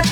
Hoje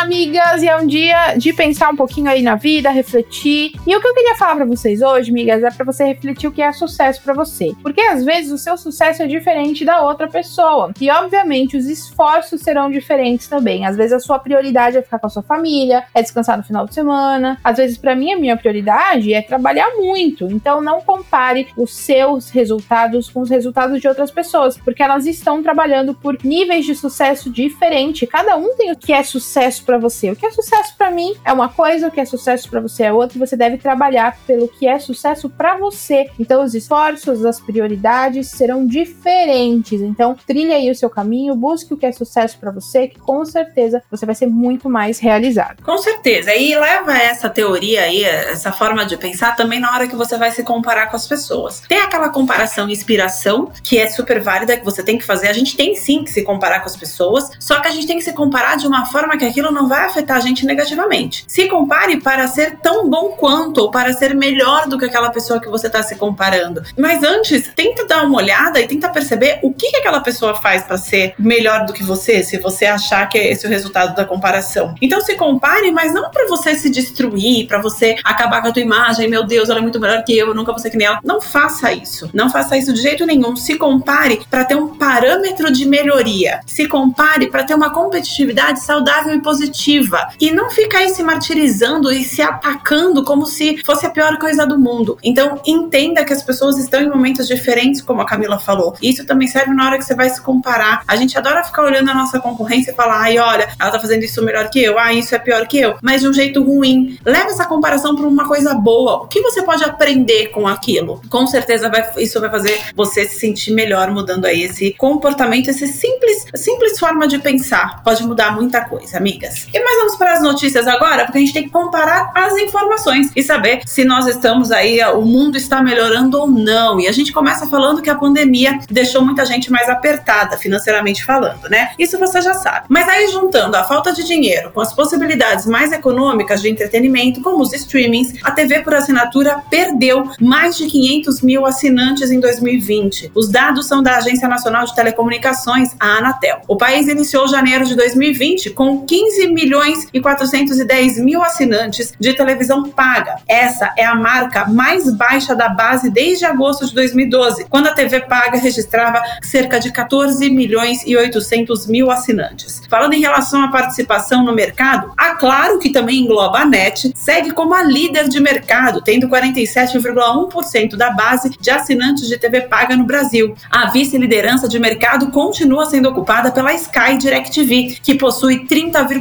amigas, e é um dia de pensar um pouquinho aí na vida, refletir. E o que eu queria falar para vocês hoje, amigas, é para você refletir o que é sucesso para você. Porque às vezes o seu sucesso é diferente da outra pessoa. E obviamente os esforços serão diferentes também. Às vezes a sua prioridade é ficar com a sua família, é descansar no final de semana. Às vezes para mim a minha prioridade é trabalhar muito. Então não compare os seus resultados com os resultados de outras pessoas, porque elas estão trabalhando por níveis de sucesso diferentes. Cada um tem o que é sucesso para você. O que é sucesso para mim é uma coisa, o que é sucesso para você é outra, você deve trabalhar pelo que é sucesso para você. Então, os esforços, as prioridades serão diferentes. Então, trilhe aí o seu caminho, busque o que é sucesso para você, que com certeza você vai ser muito mais realizado. Com certeza. E leva essa teoria aí, essa forma de pensar também na hora que você vai se comparar com as pessoas. Tem aquela comparação e inspiração que é super válida, que você tem que fazer. A gente tem sim que se comparar com as pessoas, só que a gente tem que se comparar de uma forma que aquilo não vai afetar a gente negativamente. Se compare para ser tão bom quanto ou para ser melhor do que aquela pessoa que você está se comparando. Mas antes, tenta dar uma olhada e tenta perceber o que, que aquela pessoa faz para ser melhor do que você, se você achar que é esse o resultado da comparação. Então se compare, mas não para você se destruir, para você acabar com a tua imagem, meu Deus, ela é muito melhor que eu, eu nunca vou ser que nem ela. Não faça isso. Não faça isso de jeito nenhum. Se compare para ter um parâmetro de melhoria. Se compare para ter uma competitividade saudável e positiva. E não ficar se martirizando e se atacando como se fosse a pior coisa do mundo. Então, entenda que as pessoas estão em momentos diferentes, como a Camila falou. Isso também serve na hora que você vai se comparar. A gente adora ficar olhando a nossa concorrência e falar, ai, olha, ela tá fazendo isso melhor que eu, ah, isso é pior que eu, mas de um jeito ruim. Leva essa comparação para uma coisa boa. O que você pode aprender com aquilo? Com certeza vai, isso vai fazer você se sentir melhor, mudando aí esse comportamento, esse simples, simples forma de pensar. Pode mudar muita coisa, amigas. E mais vamos para as notícias agora, porque a gente tem que comparar as informações e saber se nós estamos aí, o mundo está melhorando ou não. E a gente começa falando que a pandemia deixou muita gente mais apertada, financeiramente falando, né? Isso você já sabe. Mas aí, juntando a falta de dinheiro com as possibilidades mais econômicas de entretenimento, como os streamings, a TV por assinatura perdeu mais de 500 mil assinantes em 2020. Os dados são da Agência Nacional de Telecomunicações, a Anatel. O país iniciou janeiro de 2020 2020 com 15 milhões e 410 mil assinantes de televisão paga. Essa é a marca mais baixa da base desde agosto de 2012, quando a TV paga registrava cerca de 14 milhões e 800 mil assinantes. Falando em relação à participação no mercado, a Claro, que também engloba a NET, segue como a líder de mercado, tendo 47,1% da base de assinantes de TV paga no Brasil. A vice-liderança de mercado continua sendo ocupada pela Sky DirecTV, que possui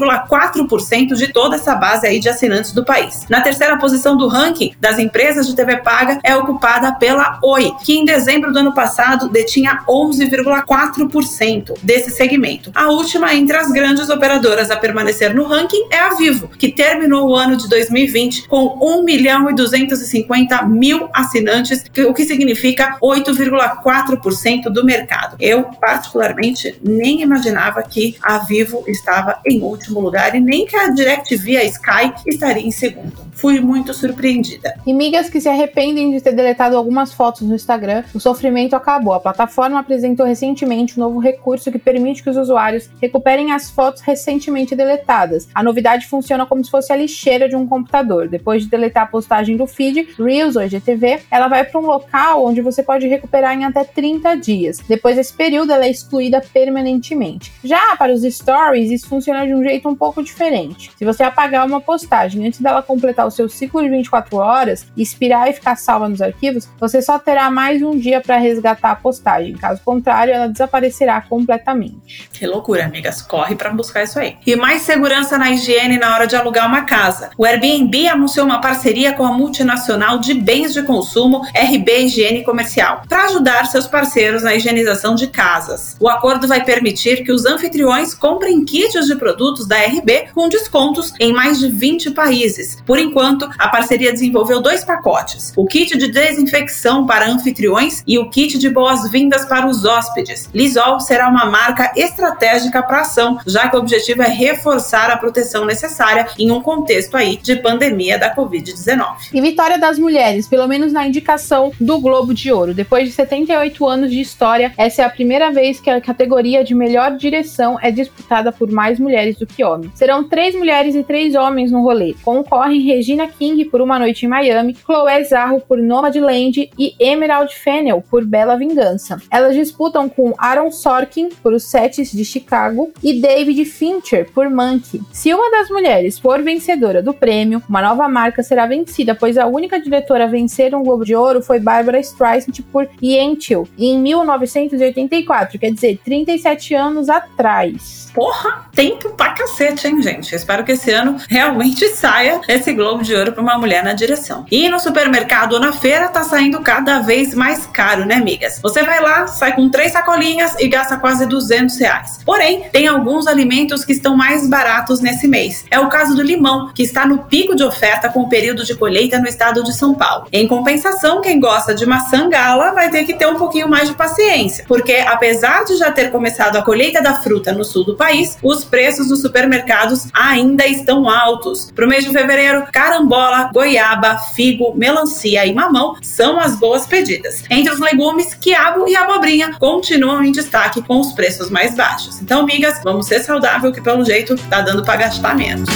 30,4% de toda essa base aí de assinantes do país. Na terceira posição do ranking das empresas de TV paga é ocupada pela Oi, que em dezembro do ano passado detinha 11,4% desse segmento. A última entre as grandes operadoras a permanecer no ranking é a Vivo, que terminou o ano de 2020 com 1 milhão e 250 mil assinantes, o que significa 8,4% do mercado. Eu, particularmente, nem imaginava que a Vivo estava em último lugar e nem que a DirecTV, a Sky, estaria em segundo. Fui muito surpreendida. E migas que se arrependem de ter deletado algumas fotos no Instagram, o sofrimento acabou. A plataforma apresentou recentemente um novo recurso que permite que os usuários recuperem as fotos recentemente deletadas. A novidade funciona como se fosse a lixeira de um computador. Depois de deletar a postagem do feed, Reels ou IGTV, ela vai para um local onde você pode recuperar em até 30 dias. Depois desse período, ela é excluída permanentemente. Já para os stories, isso funciona de um jeito um pouco diferente. Se você apagar uma postagem antes dela completar o seu ciclo de 24 horas, expirar e ficar salva nos arquivos, você só terá mais um dia para resgatar a postagem. Caso contrário, ela desaparecerá completamente. Que loucura, amigas. Corre para buscar isso aí. E mais segurança na higiene na hora de alugar uma casa. O Airbnb anunciou uma parceria com a multinacional de bens de consumo RB Higiene Comercial para ajudar seus parceiros na higienização de casas. O acordo vai permitir que os anfitriões comprem kits de produtos da RB com descontos em mais de 20 países. Por enquanto, a parceria desenvolveu dois pacotes: o kit de desinfecção para anfitriões e o kit de boas-vindas para os hóspedes. Lisol será uma marca estratégica para a ação, já que o objetivo é reforçar a proteção necessária em um contexto aí de pandemia da Covid-19. E vitória das mulheres, pelo menos na indicação do Globo de Ouro. Depois de 78 anos de história, essa é a primeira vez que a categoria de melhor direção é disputada por mais mulheres do que homens. Serão três mulheres e três homens no rolê. Concorrem Regina King por Uma Noite em Miami, Chloé Zarro por Nomadland e Emerald Fennel por Bela Vingança. Elas disputam com Aaron Sorkin por Os Sets de Chicago e David Fincher por Monkey. Se uma das mulheres for vencedora do prêmio, uma nova marca será vencida, pois a única diretora a vencer um Globo de Ouro foi Barbara Streisand por Yentl, em 1984, quer dizer, 37 anos atrás. Porra, tempo pra cacete, hein, gente? espero que esse ano realmente saia esse Globo de Ouro pra uma mulher na direção. E no supermercado ou na feira tá saindo cada vez mais caro, né, amigas? Você vai lá, sai com três sacolinhas e gasta quase 200 reais. Porém, tem alguns alimentos que estão mais baratos nesse mês. É o caso do limão, que está no pico de oferta com o período de colheita no estado de São Paulo. Em compensação, quem gosta de maçã gala vai ter que ter um pouquinho mais de paciência, porque apesar de já ter começado a colheita da fruta no sul do país, os preços nos supermercados ainda estão altos. Para o mês de fevereiro, carambola, goiaba, figo, melancia e mamão são as boas pedidas. Entre os legumes, quiabo e abobrinha continuam em destaque com os preços mais baixos. Então, amigas, vamos ser saudável que pelo jeito tá dando para gastar menos.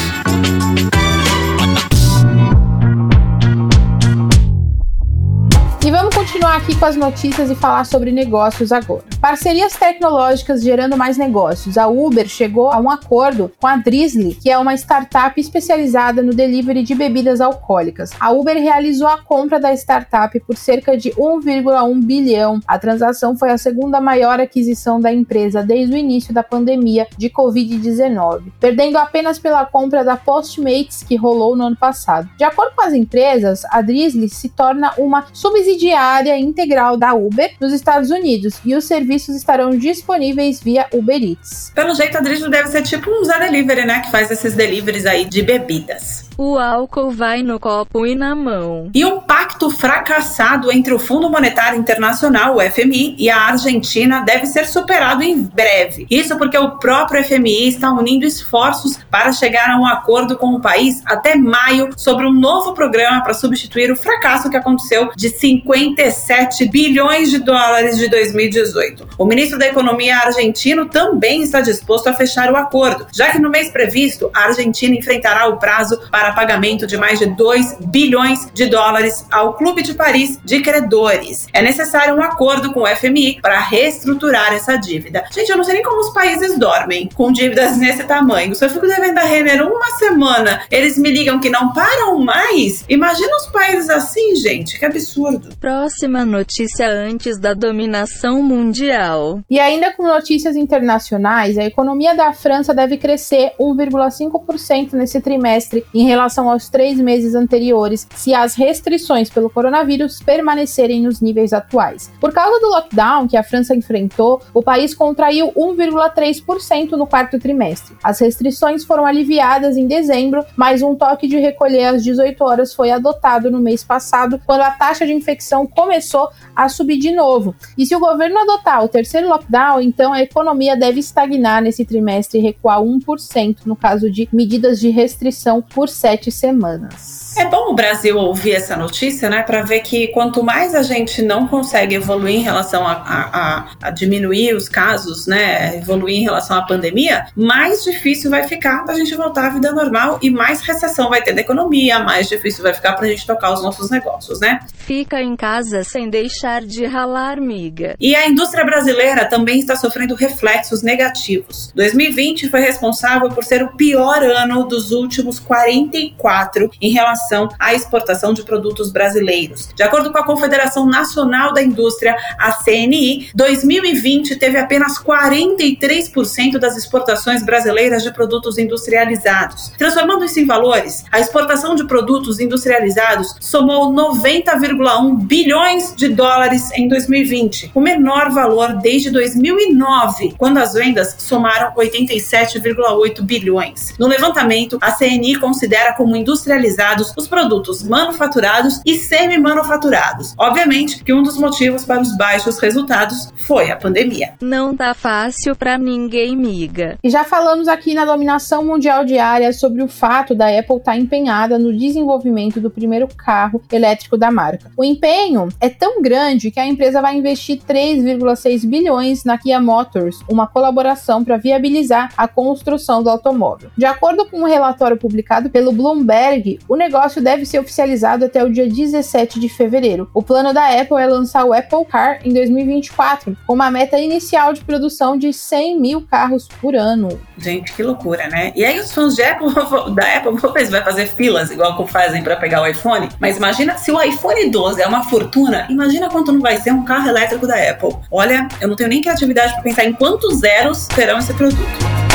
Continuar aqui com as notícias e falar sobre negócios agora. Parcerias tecnológicas gerando mais negócios. A Uber chegou a um acordo com a Drizzly, que é uma startup especializada no delivery de bebidas alcoólicas. A Uber realizou a compra da startup por cerca de 1,1 bilhão. A transação foi a segunda maior aquisição da empresa desde o início da pandemia de Covid-19, perdendo apenas pela compra da Postmates que rolou no ano passado. De acordo com as empresas, a Drizzly se torna uma subsidiária subsidiária integral da Uber nos Estados Unidos e os serviços estarão disponíveis via Uber Eats. Pelo jeito, a Drizzle deve ser tipo um Zé Delivery, né? Que faz esses deliveries aí de bebidas. O álcool vai no copo e na mão. E um pacto fracassado entre o Fundo Monetário Internacional, o FMI, e a Argentina deve ser superado em breve. Isso porque o próprio FMI está unindo esforços para chegar a um acordo com o país até maio sobre um novo programa para substituir o fracasso que aconteceu de 57 bilhões de dólares de 2018. O ministro da Economia argentino também está disposto a fechar o acordo, já que no mês previsto a Argentina enfrentará o prazo para para pagamento de mais de 2 bilhões de dólares ao Clube de Paris de credores. É necessário um acordo com o FMI para reestruturar essa dívida. Gente, eu não sei nem como os países dormem com dívidas nesse tamanho. Se eu fico devendo a Renner uma semana, eles me ligam que não param mais. Imagina os países assim, gente, que absurdo. Próxima notícia antes da dominação mundial. E ainda com notícias internacionais, a economia da França deve crescer 1,5% nesse trimestre em relação aos três meses anteriores se as restrições pelo coronavírus permanecerem nos níveis atuais. Por causa do lockdown que a França enfrentou, o país contraiu 1,3% no quarto trimestre. As restrições foram aliviadas em dezembro, mas um toque de recolher às 18 horas foi adotado no mês passado, quando a taxa de infecção começou a subir de novo. E se o governo adotar o terceiro lockdown, então a economia deve estagnar nesse trimestre e recuar 1% no caso de medidas de restrição por sete semanas. É bom o Brasil ouvir essa notícia, né, para ver que quanto mais a gente não consegue evoluir em relação a, a, a, diminuir os casos, né, evoluir em relação à pandemia, mais difícil vai ficar para a gente voltar à vida normal e mais recessão vai ter da economia, mais difícil vai ficar para a gente tocar os nossos negócios, né? Fica em casa sem deixar de ralar, miga. E a indústria brasileira também está sofrendo reflexos negativos. 2020 foi responsável por ser o pior ano dos últimos 44 em relação à exportação de produtos brasileiros. De acordo com a Confederação Nacional da Indústria, a CNI, 2020 teve apenas 43% das exportações brasileiras de produtos industrializados. Transformando isso em valores, a exportação de produtos industrializados somou 90,1 bilhões de dólares em 2020, o menor valor desde 2009, quando as vendas somaram 87,8 bilhões. No levantamento, a CNI considera como industrializados os produtos manufaturados e semi-manufaturados. Obviamente que um dos motivos para os baixos resultados foi a pandemia. Não tá fácil para ninguém, miga. E já falamos aqui na dominação mundial diária sobre o fato da Apple estar tá empenhada no desenvolvimento do primeiro carro elétrico da marca. O empenho é tão grande que a empresa vai investir 3,6 bilhões na Kia Motors, uma colaboração para viabilizar a construção do automóvel. De acordo com um relatório publicado pelo Bloomberg, o negócio deve ser oficializado até o dia 17 de fevereiro. O plano da Apple é lançar o Apple Car em 2024, com uma meta inicial de produção de 100 mil carros por ano. Gente, que loucura, né? E aí os fãs Apple, da Apple, vai fazer filas igual que fazem para pegar o iPhone, mas imagina se o iPhone 12 é uma fortuna, imagina quanto não vai ser um carro elétrico da Apple. Olha, eu não tenho nem criatividade para pensar em quantos zeros terão esse produto.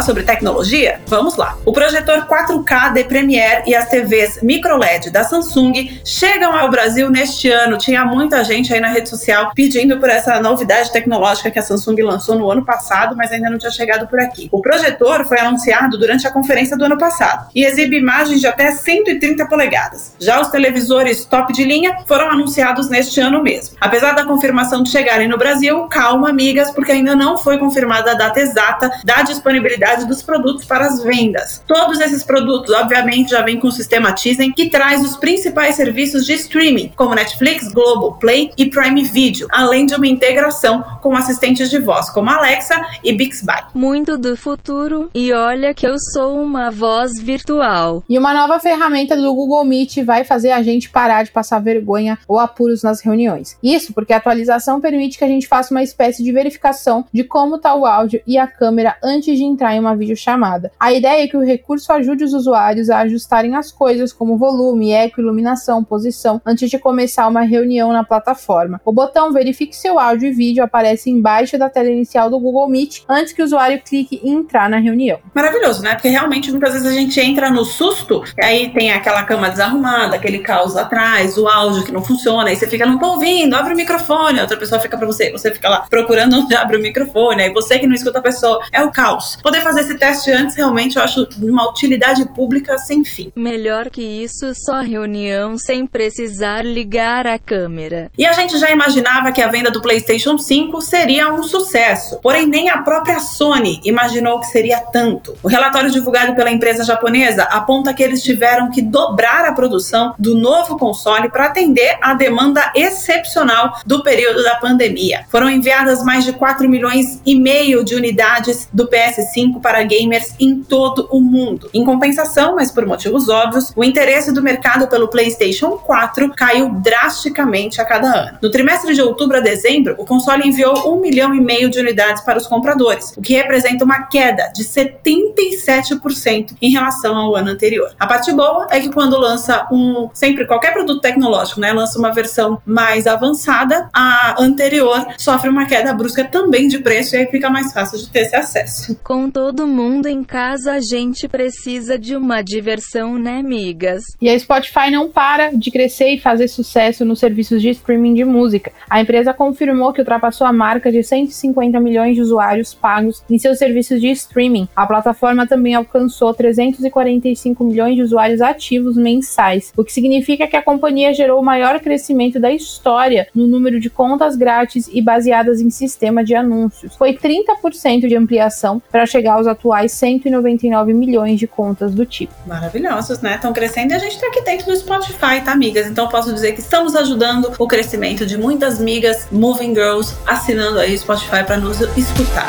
Falar sobre tecnologia? Vamos lá. O projetor 4K de Premiere e as TVs microLED da Samsung chegam ao Brasil neste ano. Tinha muita gente aí na rede social pedindo por essa novidade tecnológica que a Samsung lançou no ano passado, mas ainda não tinha chegado por aqui. O projetor foi anunciado durante a conferência do ano passado e exibe imagens de até 130 polegadas. Já os televisores top de linha foram anunciados neste ano mesmo. Apesar da confirmação de chegarem no Brasil, calma, amigas, porque ainda não foi confirmada a data exata da disponibilidade dos produtos para as vendas. Todos esses produtos, obviamente, já vêm com o sistema Tizen, que traz os principais serviços de streaming, como Netflix, Globo, Play e Prime Video, além de uma integração com assistentes de voz, como Alexa e Bixby. Muito do futuro, e olha que eu sou uma voz virtual. E uma nova ferramenta do Google Meet vai fazer a gente parar de passar vergonha ou apuros nas reuniões. Isso porque a atualização permite que a gente faça uma espécie de verificação de como está o áudio e a câmera antes de entrar em uma videochamada. A ideia é que o recurso ajude os usuários a ajustarem as coisas como volume, eco, iluminação, posição, antes de começar uma reunião na plataforma. O botão Verifique seu áudio e vídeo aparece embaixo da tela inicial do Google Meet antes que o usuário clique em entrar na reunião. Maravilhoso, né? Porque realmente muitas vezes a gente entra no susto, aí tem aquela cama desarrumada, aquele caos atrás, o áudio que não funciona, aí você fica, não tô ouvindo, abre o microfone, a outra pessoa fica para você, você fica lá procurando onde abre o microfone, aí você que não escuta a pessoa, é o caos. Poder fazer esse teste antes, realmente eu acho uma utilidade pública sem fim. Melhor que isso, só reunião sem precisar ligar a câmera. E a gente já imaginava que a venda do PlayStation 5 seria um sucesso, porém nem a própria Sony imaginou que seria tanto. O relatório divulgado pela empresa japonesa aponta que eles tiveram que dobrar a produção do novo console para atender a demanda excepcional do período da pandemia. Foram enviadas mais de 4 milhões e meio de unidades do PS5 para gamers em todo o mundo. Em compensação, mas por motivos óbvios, o interesse do mercado pelo PlayStation 4 caiu drasticamente a cada ano. No trimestre de outubro a dezembro, o console enviou um milhão e meio de unidades para os compradores, o que representa uma queda de 77% em relação ao ano anterior. A parte boa é que quando lança um, sempre qualquer produto tecnológico, né, lança uma versão mais avançada, a anterior sofre uma queda brusca também de preço e aí fica mais fácil de ter esse acesso. Todo mundo em casa, a gente precisa de uma diversão, né, migas? E a Spotify não para de crescer e fazer sucesso nos serviços de streaming de música. A empresa confirmou que ultrapassou a marca de 150 milhões de usuários pagos em seus serviços de streaming. A plataforma também alcançou 345 milhões de usuários ativos mensais, o que significa que a companhia gerou o maior crescimento da história no número de contas grátis e baseadas em sistema de anúncios. Foi 30% de ampliação para chegar aos atuais 199 milhões de contas do tipo. Maravilhosos, né? Estão crescendo e a gente está aqui dentro do Spotify, tá, amigas? Então posso dizer que estamos ajudando o crescimento de muitas migas Moving Girls assinando aí o Spotify para nos escutar.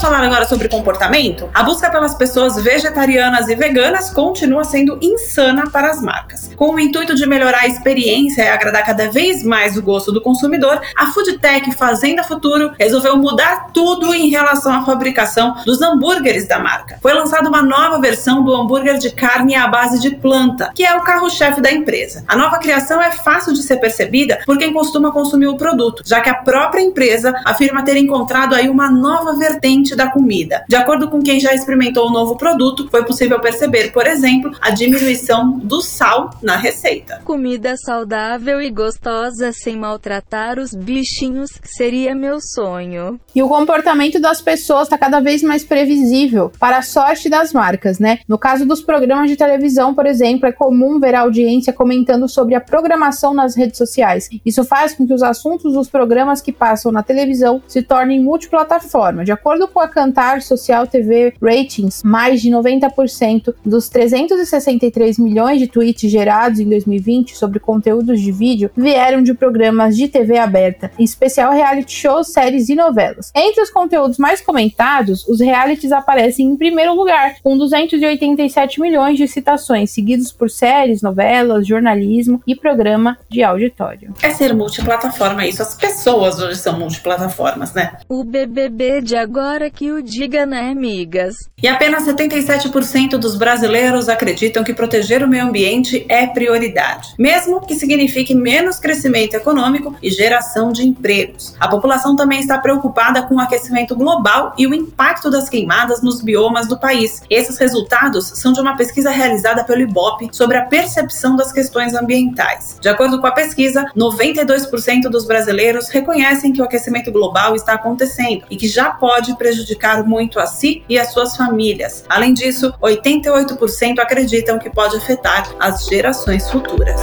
Vamos falar agora sobre comportamento? A busca pelas pessoas vegetarianas e veganas continua sendo insana para as marcas. Com o intuito de melhorar a experiência e agradar cada vez mais o gosto do consumidor, a Foodtech Fazenda Futuro resolveu mudar tudo em relação à fabricação dos hambúrgueres da marca. Foi lançada uma nova versão do hambúrguer de carne à base de planta, que é o carro-chefe da empresa. A nova criação é fácil de ser percebida por quem costuma consumir o produto, já que a própria empresa afirma ter encontrado aí uma nova vertente da comida. De acordo com quem já experimentou o novo produto, foi possível perceber, por exemplo, a diminuição do sal na receita. Comida saudável e gostosa sem maltratar os bichinhos seria meu sonho. E o comportamento das pessoas está cada vez mais previsível, para a sorte das marcas, né? No caso dos programas de televisão, por exemplo, é comum ver a audiência comentando sobre a programação nas redes sociais. Isso faz com que os assuntos dos programas que passam na televisão se tornem multiplataforma. De acordo com a Cantar Social TV Ratings, mais de 90% dos 363 milhões de tweets gerados em 2020 sobre conteúdos de vídeo vieram de programas de TV aberta, em especial reality shows, séries e novelas. Entre os conteúdos mais comentados, os realities aparecem em primeiro lugar, com 287 milhões de citações, seguidos por séries, novelas, jornalismo e programa de auditório. É ser multiplataforma isso. As pessoas hoje são multiplataformas, né? O BBB de agora que o diga, né, amigas? E apenas 77% dos brasileiros acreditam que proteger o meio ambiente é prioridade, mesmo que signifique menos crescimento econômico e geração de empregos. A população também está preocupada com o aquecimento global e o impacto das queimadas nos biomas do país. Esses resultados são de uma pesquisa realizada pelo IBOP sobre a percepção das questões ambientais. De acordo com a pesquisa, 92% dos brasileiros reconhecem que o aquecimento global está acontecendo e que já pode prejudicar muito a si e as suas famílias. Além disso, 88% acreditam que pode afetar as gerações futuras.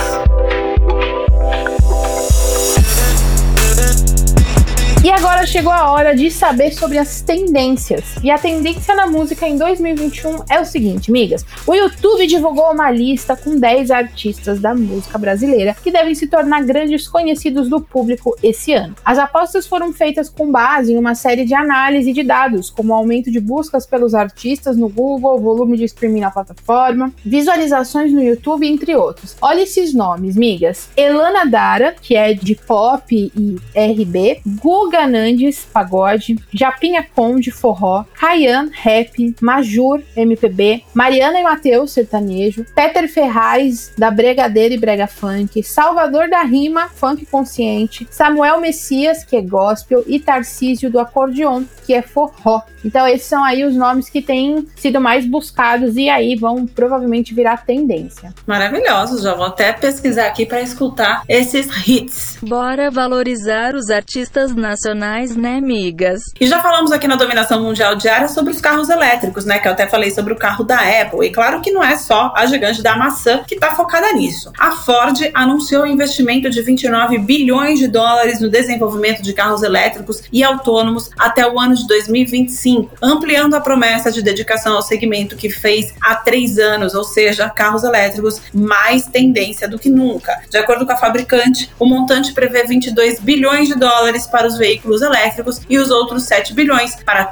Chegou a hora de saber sobre as tendências. E a tendência na música em 2021 é o seguinte, migas. O YouTube divulgou uma lista com 10 artistas da música brasileira que devem se tornar grandes conhecidos do público esse ano. As apostas foram feitas com base em uma série de análise de dados, como aumento de buscas pelos artistas no Google, volume de streaming na plataforma, visualizações no YouTube, entre outros. Olha esses nomes, migas. Elana Dara, que é de pop e RB, Guga Nandes, pagode, Japinha Conde, forró, Caian, rap, Majur, MPB, Mariana e Matheus, sertanejo, Peter Ferraz, da Bregadeira e Brega Funk, Salvador da Rima, funk consciente, Samuel Messias, que é gospel, e Tarcísio do Acordeon, que é forró. Então esses são aí os nomes que têm sido mais buscados e aí vão provavelmente virar tendência. Maravilhosos, já vou até pesquisar aqui para escutar esses hits. Bora valorizar os artistas nacionais, né, migas? E já falamos aqui na dominação mundial diária sobre os carros elétricos, né? Que eu até falei sobre o carro da Apple. E claro que não é só a gigante da maçã que está focada nisso. A Ford anunciou um investimento de 29 bilhões de dólares no desenvolvimento de carros elétricos e autônomos até o ano de 2025 ampliando a promessa de dedicação ao segmento que fez há três anos, ou seja, carros elétricos, mais tendência do que nunca. De acordo com a fabricante, o montante prevê 22 bilhões de dólares para os veículos elétricos e os outros 7 bilhões para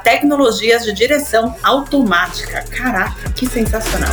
tecnologias de direção automática. Caraca, que sensacional!